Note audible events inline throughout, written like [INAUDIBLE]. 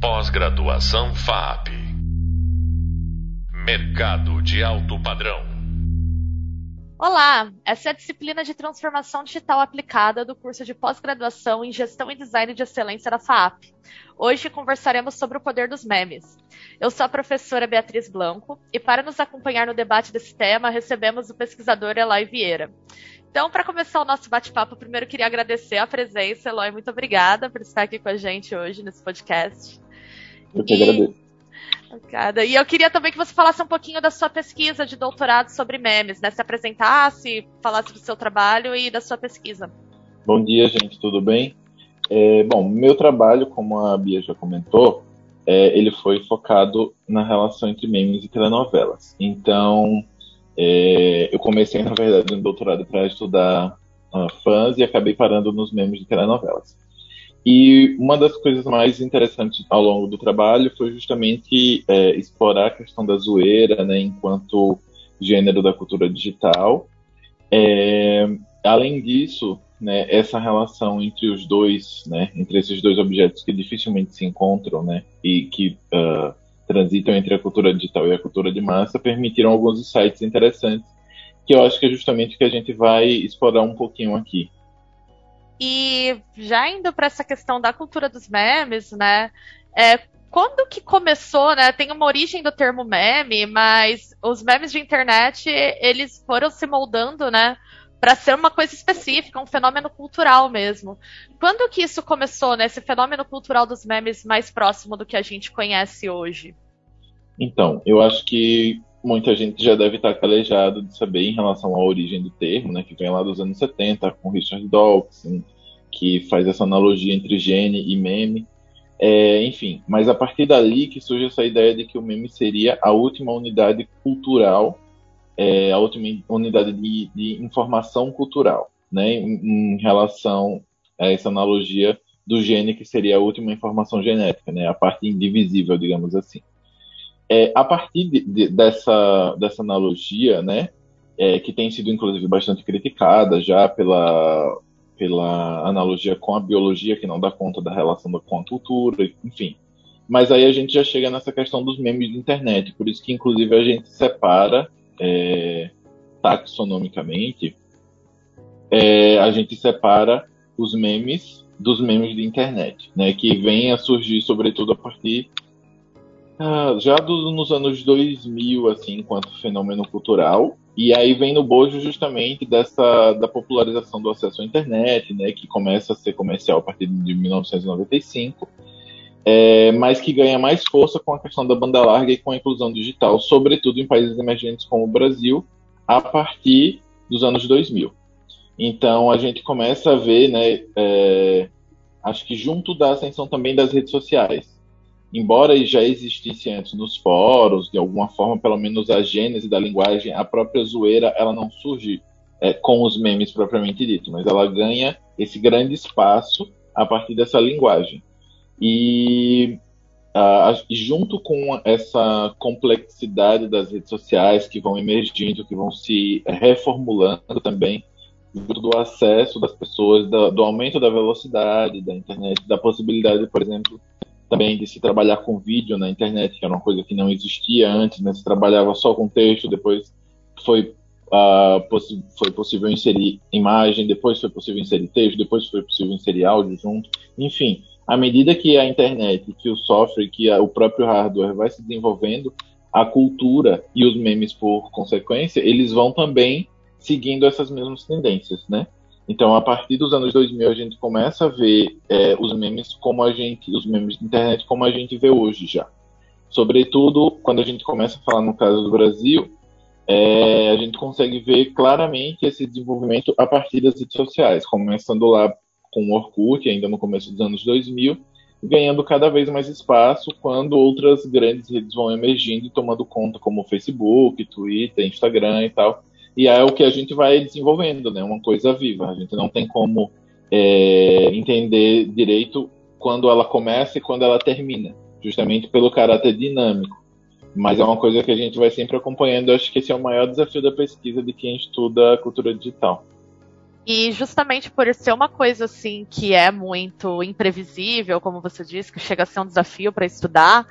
Pós-graduação FAP. Mercado de alto padrão. Olá, essa é a disciplina de transformação digital aplicada do curso de pós-graduação em gestão e design de excelência da FAP. Hoje conversaremos sobre o poder dos memes. Eu sou a professora Beatriz Blanco e para nos acompanhar no debate desse tema, recebemos o pesquisador Eloy Vieira. Então, para começar o nosso bate-papo, primeiro queria agradecer a presença. Eloy, muito obrigada por estar aqui com a gente hoje nesse podcast. Eu que e... agradeço. Obrigada. E eu queria também que você falasse um pouquinho da sua pesquisa de doutorado sobre memes, né? Se apresentasse, falasse do seu trabalho e da sua pesquisa. Bom dia, gente, tudo bem? É, bom, meu trabalho, como a Bia já comentou, é, ele foi focado na relação entre memes e telenovelas. Então, é, eu comecei, [LAUGHS] na verdade, um doutorado para estudar uh, fãs e acabei parando nos memes de telenovelas. E uma das coisas mais interessantes ao longo do trabalho foi justamente é, explorar a questão da zoeira, né, enquanto gênero da cultura digital. É, além disso, né, essa relação entre os dois, né, entre esses dois objetos que dificilmente se encontram, né, e que uh, transitam entre a cultura digital e a cultura de massa, permitiram alguns insights interessantes que eu acho que é justamente o que a gente vai explorar um pouquinho aqui. E já indo para essa questão da cultura dos memes, né? É, quando que começou, né? Tem uma origem do termo meme, mas os memes de internet eles foram se moldando, né? Para ser uma coisa específica, um fenômeno cultural mesmo. Quando que isso começou, né? Esse fenômeno cultural dos memes mais próximo do que a gente conhece hoje? Então, eu acho que muita gente já deve estar calejado de saber em relação à origem do termo, né, que vem lá dos anos 70, com Richard Dawkins, que faz essa analogia entre gene e meme. É, enfim, mas a partir dali que surge essa ideia de que o meme seria a última unidade cultural, é, a última unidade de, de informação cultural, né, em, em, relação a essa analogia do gene que seria a última informação genética, né, a parte indivisível, digamos assim. É, a partir de, de, dessa, dessa analogia, né, é, que tem sido inclusive bastante criticada já pela, pela analogia com a biologia, que não dá conta da relação com a cultura, enfim. Mas aí a gente já chega nessa questão dos memes de internet, por isso que inclusive a gente separa é, taxonomicamente, é, a gente separa os memes dos memes de internet, né, que vem a surgir sobretudo a partir ah, já do, nos anos 2000, assim, enquanto fenômeno cultural. E aí vem no bojo justamente dessa da popularização do acesso à internet, né, que começa a ser comercial a partir de 1995, é, mas que ganha mais força com a questão da banda larga e com a inclusão digital, sobretudo em países emergentes como o Brasil, a partir dos anos 2000. Então a gente começa a ver, né, é, acho que junto da ascensão também das redes sociais, embora já existisse antes nos fóruns, de alguma forma, pelo menos a gênese da linguagem, a própria zoeira, ela não surge é, com os memes propriamente dito, mas ela ganha esse grande espaço a partir dessa linguagem. E junto com essa complexidade das redes sociais que vão emergindo, que vão se reformulando também, do acesso das pessoas, do, do aumento da velocidade da internet, da possibilidade, por exemplo, também de se trabalhar com vídeo na internet, que era uma coisa que não existia antes, né? Se trabalhava só com texto, depois foi, uh, possi foi possível inserir imagem, depois foi possível inserir texto, depois foi possível inserir áudio junto. Enfim, à medida que a internet, que o software, que a, o próprio hardware vai se desenvolvendo, a cultura e os memes, por consequência, eles vão também seguindo essas mesmas tendências, né? Então, a partir dos anos 2000, a gente começa a ver é, os memes como a gente, os memes de internet como a gente vê hoje já. Sobretudo, quando a gente começa a falar no caso do Brasil, é, a gente consegue ver claramente esse desenvolvimento a partir das redes sociais, começando lá com o Orkut, ainda no começo dos anos 2000, ganhando cada vez mais espaço quando outras grandes redes vão emergindo e tomando conta, como Facebook, Twitter, Instagram e tal. E é o que a gente vai desenvolvendo, né? Uma coisa viva. A gente não tem como é, entender direito quando ela começa e quando ela termina, justamente pelo caráter dinâmico. Mas é uma coisa que a gente vai sempre acompanhando. Eu acho que esse é o maior desafio da pesquisa de quem estuda a cultura digital. E justamente por ser uma coisa assim que é muito imprevisível, como você disse, que chega a ser um desafio para estudar,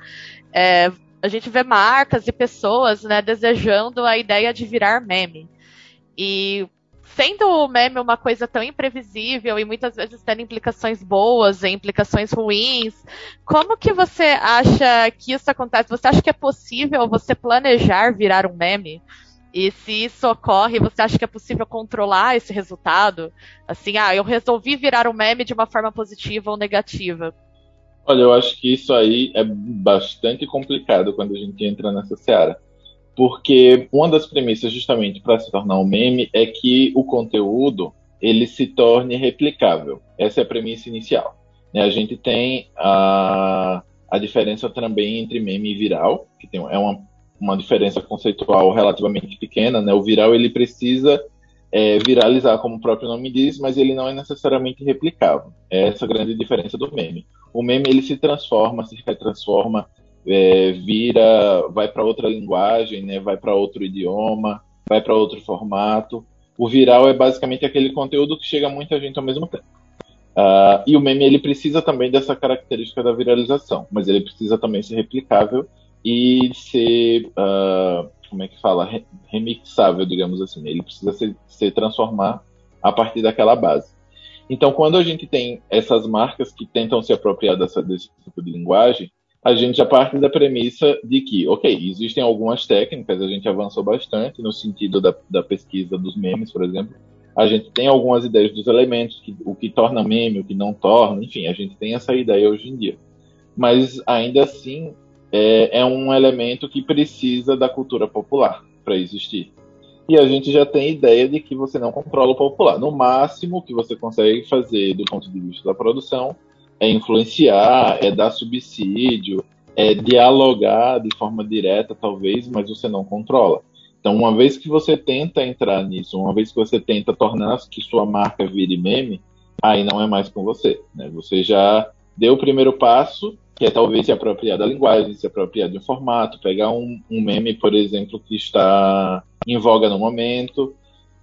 é, a gente vê marcas e pessoas né, desejando a ideia de virar meme. E sendo o meme uma coisa tão imprevisível e muitas vezes tendo implicações boas e implicações ruins, como que você acha que isso acontece? Você acha que é possível você planejar virar um meme? E se isso ocorre, você acha que é possível controlar esse resultado? Assim, ah, eu resolvi virar um meme de uma forma positiva ou negativa. Olha, eu acho que isso aí é bastante complicado quando a gente entra nessa seara. Porque uma das premissas justamente para se tornar um meme é que o conteúdo ele se torne replicável. Essa é a premissa inicial. Né? A gente tem a, a diferença também entre meme e viral, que tem, é uma uma diferença conceitual relativamente pequena, né? O viral ele precisa é, viralizar, como o próprio nome diz, mas ele não é necessariamente replicável. É essa a grande diferença do meme. O meme ele se transforma, se retransforma, é, vira, vai para outra linguagem, né? Vai para outro idioma, vai para outro formato. O viral é basicamente aquele conteúdo que chega a muita gente ao mesmo tempo. Uh, e o meme ele precisa também dessa característica da viralização, mas ele precisa também ser replicável e ser, uh, como é que fala, remixável, digamos assim. Ele precisa se, se transformar a partir daquela base. Então, quando a gente tem essas marcas que tentam se apropriar dessa, desse tipo de linguagem, a gente já parte da premissa de que, ok, existem algumas técnicas, a gente avançou bastante no sentido da, da pesquisa dos memes, por exemplo. A gente tem algumas ideias dos elementos, que, o que torna meme, o que não torna, enfim, a gente tem essa ideia hoje em dia. Mas ainda assim, é, é um elemento que precisa da cultura popular para existir. E a gente já tem ideia de que você não controla o popular. No máximo, que você consegue fazer do ponto de vista da produção é influenciar, é dar subsídio, é dialogar de forma direta, talvez, mas você não controla. Então, uma vez que você tenta entrar nisso, uma vez que você tenta tornar que sua marca vire meme, aí não é mais com você. Né? Você já deu o primeiro passo, que é talvez se apropriar da linguagem, se apropriar de um formato, pegar um, um meme, por exemplo, que está em voga no momento,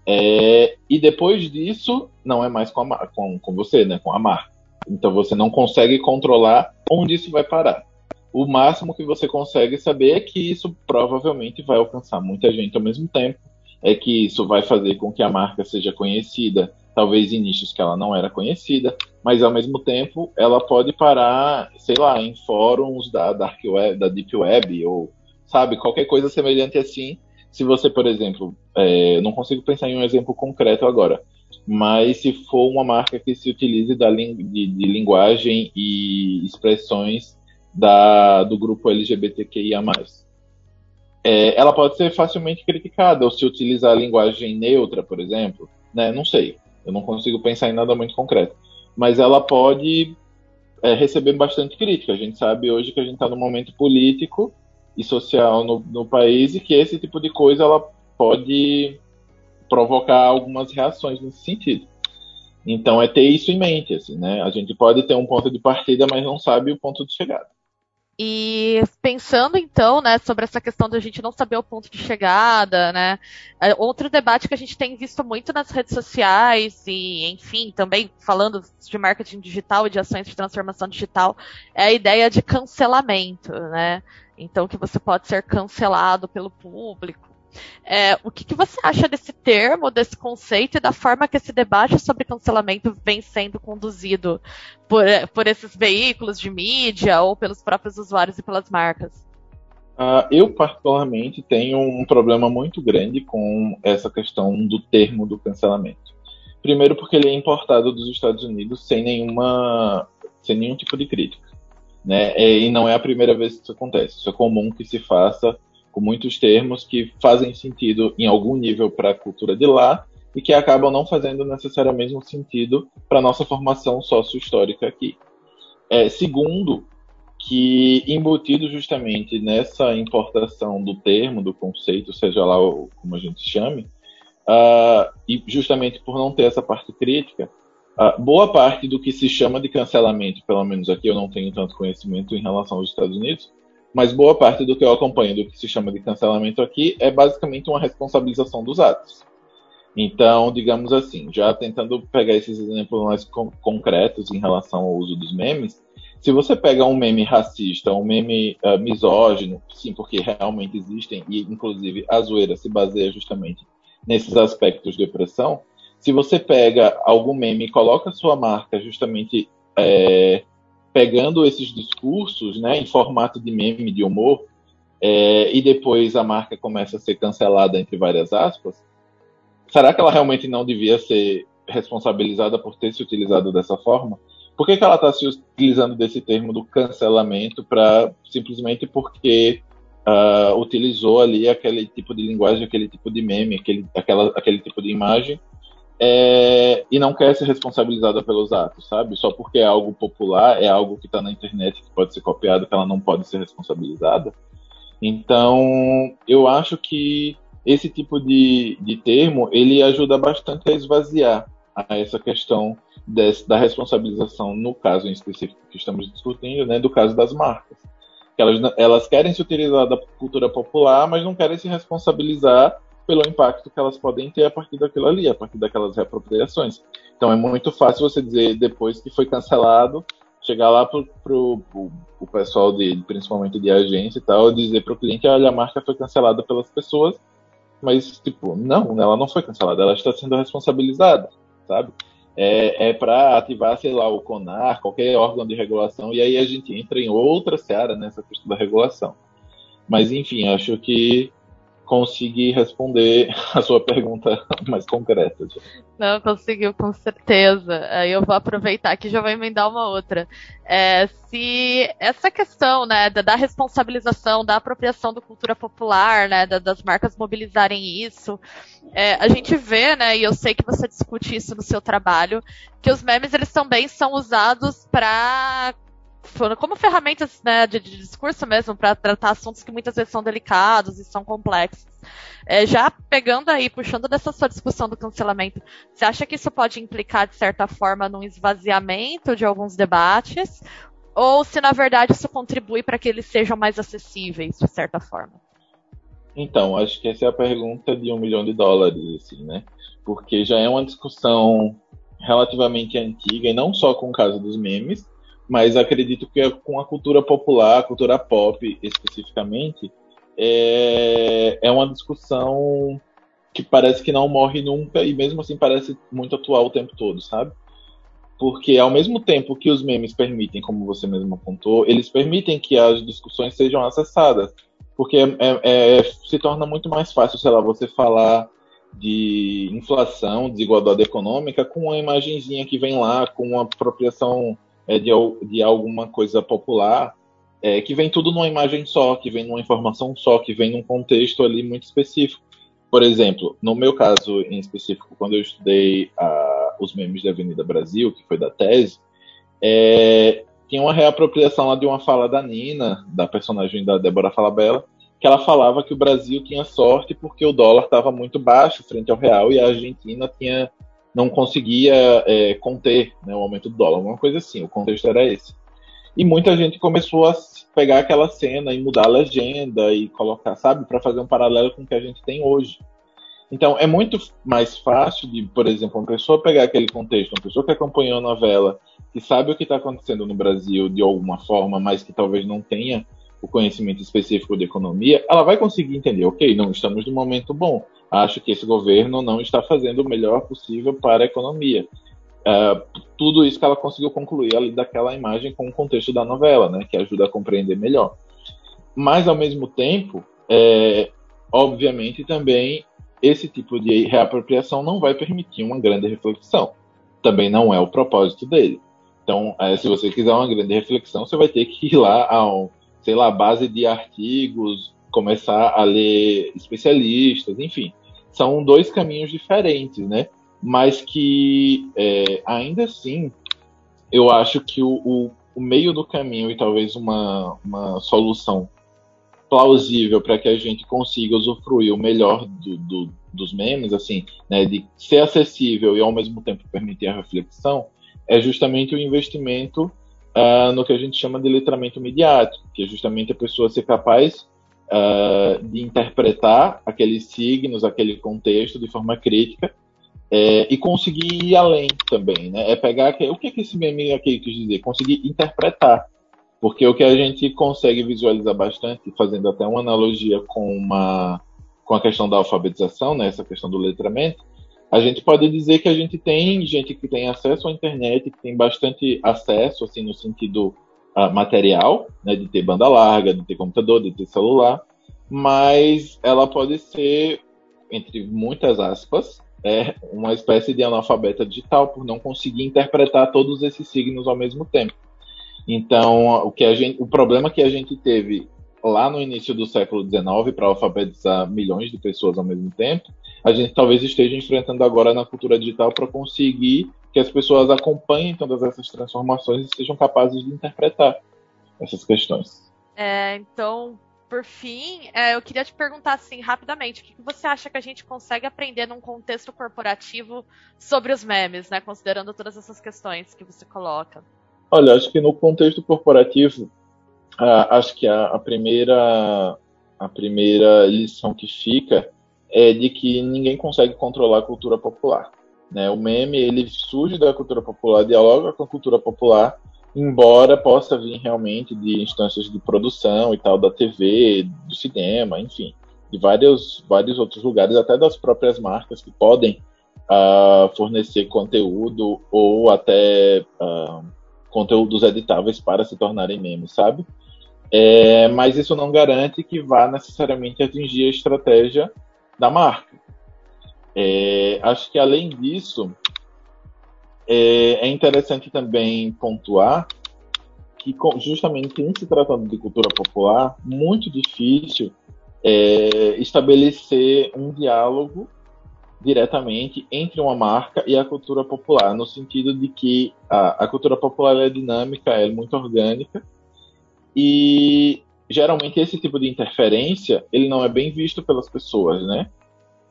é, e depois disso, não é mais com, a, com, com você, né, com a marca. Então você não consegue controlar onde isso vai parar. O máximo que você consegue saber é que isso provavelmente vai alcançar muita gente ao mesmo tempo, é que isso vai fazer com que a marca seja conhecida talvez em nichos que ela não era conhecida, mas ao mesmo tempo ela pode parar, sei lá, em fóruns da dark web, da deep web ou sabe qualquer coisa semelhante assim. Se você, por exemplo, é, não consigo pensar em um exemplo concreto agora, mas se for uma marca que se utilize da de, de linguagem e expressões da, do grupo LGBTQIA+. É, ela pode ser facilmente criticada, ou se utilizar linguagem neutra, por exemplo, né? Não sei. Eu não consigo pensar em nada muito concreto. Mas ela pode é, receber bastante crítica. A gente sabe hoje que a gente está num momento político e social no, no país e que esse tipo de coisa ela pode provocar algumas reações nesse sentido. Então é ter isso em mente, assim, né? A gente pode ter um ponto de partida, mas não sabe o ponto de chegada. E pensando então, né, sobre essa questão da gente não saber o ponto de chegada, né, é, outro debate que a gente tem visto muito nas redes sociais e, enfim, também falando de marketing digital e de ações de transformação digital, é a ideia de cancelamento, né? Então que você pode ser cancelado pelo público, é, o que, que, você acha desse termo, desse conceito e da forma que esse debate sobre cancelamento vem sendo conduzido por, por esses veículos de mídia ou pelos próprios usuários e pelas marcas? Uh, eu, particularmente, tenho um problema muito grande com essa questão do termo do cancelamento. Primeiro, porque ele é importado dos Estados Unidos sem nenhuma, sem nenhum tipo de crítica. Né? E não é a primeira vez que isso acontece. Isso é comum que se faça com muitos termos que fazem sentido em algum nível para a cultura de lá e que acabam não fazendo necessariamente um sentido para nossa formação sócio-histórica aqui. É, segundo, que embutido justamente nessa importação do termo, do conceito, seja lá como a gente chame, uh, e justamente por não ter essa parte crítica, uh, boa parte do que se chama de cancelamento, pelo menos aqui eu não tenho tanto conhecimento em relação aos Estados Unidos, mas boa parte do que eu acompanho do que se chama de cancelamento aqui é basicamente uma responsabilização dos atos. Então, digamos assim, já tentando pegar esses exemplos mais con concretos em relação ao uso dos memes, se você pega um meme racista, um meme uh, misógino, sim, porque realmente existem, e inclusive a zoeira se baseia justamente nesses aspectos de opressão, se você pega algum meme e coloca sua marca justamente é, pegando esses discursos né, em formato de meme, de humor, é, e depois a marca começa a ser cancelada, entre várias aspas, será que ela realmente não devia ser responsabilizada por ter se utilizado dessa forma? Por que, que ela está se utilizando desse termo do cancelamento para simplesmente porque uh, utilizou ali aquele tipo de linguagem, aquele tipo de meme, aquele, aquela, aquele tipo de imagem é, e não quer ser responsabilizada pelos atos, sabe? Só porque é algo popular, é algo que está na internet que pode ser copiado, que ela não pode ser responsabilizada. Então, eu acho que esse tipo de, de termo ele ajuda bastante a esvaziar a essa questão desse, da responsabilização, no caso em específico que estamos discutindo, né, do caso das marcas. Elas, elas querem se utilizar da cultura popular, mas não querem se responsabilizar pelo impacto que elas podem ter a partir daquilo ali, a partir daquelas reapropriações. Então é muito fácil você dizer, depois que foi cancelado, chegar lá pro, pro, pro, pro pessoal de, principalmente de agência e tal, dizer pro cliente, olha, a marca foi cancelada pelas pessoas, mas, tipo, não, ela não foi cancelada, ela está sendo responsabilizada, sabe? é, é para ativar, sei lá, o CONAR, qualquer órgão de regulação, e aí a gente entra em outra seara nessa questão da regulação. Mas, enfim, acho que consegui responder a sua pergunta [LAUGHS] mais concreta. Não, conseguiu, com certeza. Aí eu vou aproveitar que já vou emendar uma outra. É, se essa questão né, da, da, responsabilização, da apropriação da cultura popular, né, da, das marcas mobilizarem isso, é, a gente vê, né, e eu sei que você discute isso no seu trabalho, que os memes eles também são usados para como ferramentas né, de, de, discurso mesmo, para tratar assuntos que muitas vezes são delicados e são complexos. É, já pegando aí, puxando dessa sua discussão do cancelamento, você acha que isso pode implicar, de certa forma, num esvaziamento de alguns debates? Ou se, na verdade, isso contribui para que eles sejam mais acessíveis, de certa forma? Então, acho que essa é a pergunta de um milhão de dólares, assim, né? Porque já é uma discussão relativamente antiga, e não só com o caso dos memes, mas acredito que com a cultura popular, a cultura pop especificamente, é, é uma discussão que parece que não morre nunca e mesmo assim parece muito atual o tempo todo, sabe? Porque ao mesmo tempo que os memes permitem, como você mesmo apontou, eles permitem que as discussões sejam acessadas. Porque é, é, é se torna muito mais fácil, sei lá, você falar de inflação, desigualdade econômica com uma imagenzinha que vem lá, com uma apropriação é, de, de alguma coisa popular, é, que vem tudo numa imagem só, que vem numa informação só, que vem num contexto ali muito específico. Por exemplo, no meu caso em específico, quando eu estudei a, os memes da Avenida Brasil, que foi da tese, é, tinha uma reapropriação lá de uma fala da Nina, da personagem da Débora Falabella, que ela falava que o Brasil tinha sorte porque o dólar estava muito baixo frente ao real e a Argentina tinha não conseguia é, conter né, o aumento do dólar, uma coisa assim, o contexto era esse. E muita gente começou a pegar aquela cena e mudar a legenda e colocar, sabe, para fazer um paralelo com o que a gente tem hoje. Então é muito mais fácil de, por exemplo, uma pessoa pegar aquele contexto, uma pessoa que acompanhou a novela, que sabe o que está acontecendo no Brasil de alguma forma, mas que talvez não tenha o conhecimento específico de economia, ela vai conseguir entender, ok, não estamos num momento bom acho que esse governo não está fazendo o melhor possível para a economia. Uh, tudo isso que ela conseguiu concluir ali daquela imagem com o contexto da novela, né, que ajuda a compreender melhor. Mas, ao mesmo tempo, é, obviamente também esse tipo de reapropriação não vai permitir uma grande reflexão. Também não é o propósito dele. Então, é, se você quiser uma grande reflexão, você vai ter que ir lá a, lá, base de artigos, começar a ler especialistas, enfim. São dois caminhos diferentes, né? Mas que é, ainda assim eu acho que o, o, o, meio do caminho e talvez uma, uma solução plausível para que a gente consiga usufruir o melhor do, do, dos memes, assim, né, de ser acessível e ao mesmo tempo permitir a reflexão, é justamente o investimento uh, no que a gente chama de letramento midiático, que é justamente a pessoa ser capaz uh, de interpretar aqueles signos, aquele contexto de forma crítica é, e conseguir ir além também, né? É pegar o que, que esse meme aqui quis dizer, conseguir interpretar, porque o que a gente consegue visualizar bastante, fazendo até uma analogia com uma com a questão da alfabetização, né? Essa questão do letramento, a gente pode dizer que a gente tem gente que tem acesso à internet, que tem bastante acesso, assim, no sentido uh, material, né? De ter banda larga, de ter computador, de ter celular, mas ela pode ser, entre muitas aspas, é uma espécie de analfabeta digital por não conseguir interpretar todos esses signos ao mesmo tempo. Então, o, que a gente, o problema que a gente teve lá no início do século XIX para alfabetizar milhões de pessoas ao mesmo tempo, a gente talvez esteja enfrentando agora na cultura digital para conseguir que as pessoas acompanhem todas essas transformações e sejam capazes de interpretar essas questões. É, então, por fim, é, eu queria te perguntar assim rapidamente, o que você acha que a gente consegue aprender num contexto corporativo sobre os memes, né? Considerando todas essas questões que você coloca. Olha, acho que no contexto corporativo, acho que a, a, primeira a primeira lição que fica é de que ninguém consegue controlar a cultura popular. Né? O meme ele surge da cultura popular, dialoga com a cultura popular embora possa vir realmente de instâncias de produção e tal, da TV, do cinema, enfim, de vários, vários outros lugares, até das próprias marcas que podem uh, fornecer conteúdo ou até uh, conteúdos editáveis para se tornarem memes, sabe? É, mas isso não garante que vá necessariamente atingir a estratégia da marca. É, acho que além disso, é, é interessante também pontuar que, justamente em se tratando de cultura popular, muito difícil é, estabelecer um diálogo diretamente entre uma marca e a cultura popular, no sentido de que a, a cultura popular é dinâmica, é muito orgânica, e geralmente esse tipo de interferência ele não é bem visto pelas pessoas, né?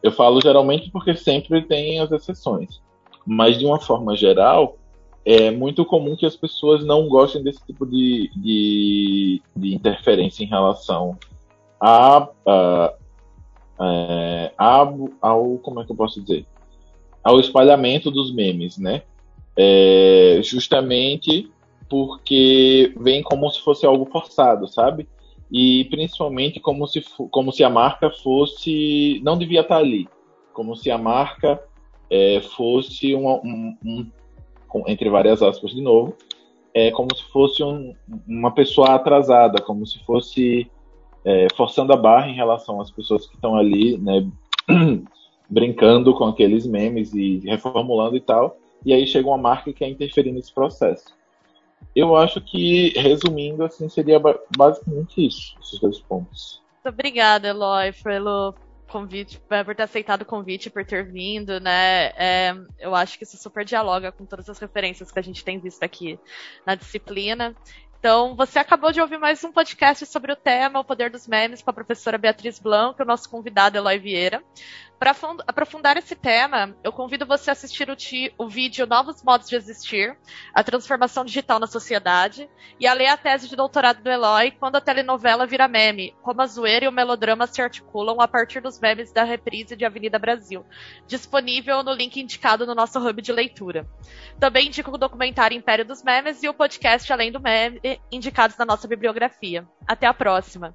Eu falo geralmente porque sempre tem as exceções mas de uma forma geral, é muito comum que as pessoas não gostem desse tipo de, de, de interferência em relação a, a, é, a, ao como é que eu posso dizer ao espalhamento dos memes, né? É, justamente porque vem como se fosse algo forçado, sabe? E principalmente como se, como se a marca fosse não devia estar ali, como se a marca é, fosse um, um, entre várias aspas de novo, é como se fosse um, uma pessoa atrasada, como se fosse é, forçando a barra em relação às pessoas que estão ali, né, [CLEARS THROAT] brincando com aqueles memes e reformulando e tal, e aí chega uma marca que quer interferir nesse processo. Eu acho que, resumindo, assim, seria basicamente isso, esses dois pontos. Muito obrigada, Eloy, pelo, convite, por ter aceitado o convite, por ter vindo, né? É, eu acho que isso super dialoga com todas as referências que a gente tem visto aqui na disciplina. Então, você acabou de ouvir mais um podcast sobre o tema O Poder dos Memes com a professora Beatriz Blanco o nosso convidado Eloy Vieira. Para aprofundar esse tema, eu convido você a assistir o, o, vídeo Novos Modos de Existir, a transformação digital na sociedade, e a ler a tese de doutorado do Eloy, quando a telenovela vira meme, como a zoeira e o melodrama se articulam a partir dos memes da reprise de Avenida Brasil, disponível no link indicado no nosso hub de leitura. Também indico o documentário Império dos Memes e o podcast Além do Meme, indicados na nossa bibliografia. Até a próxima!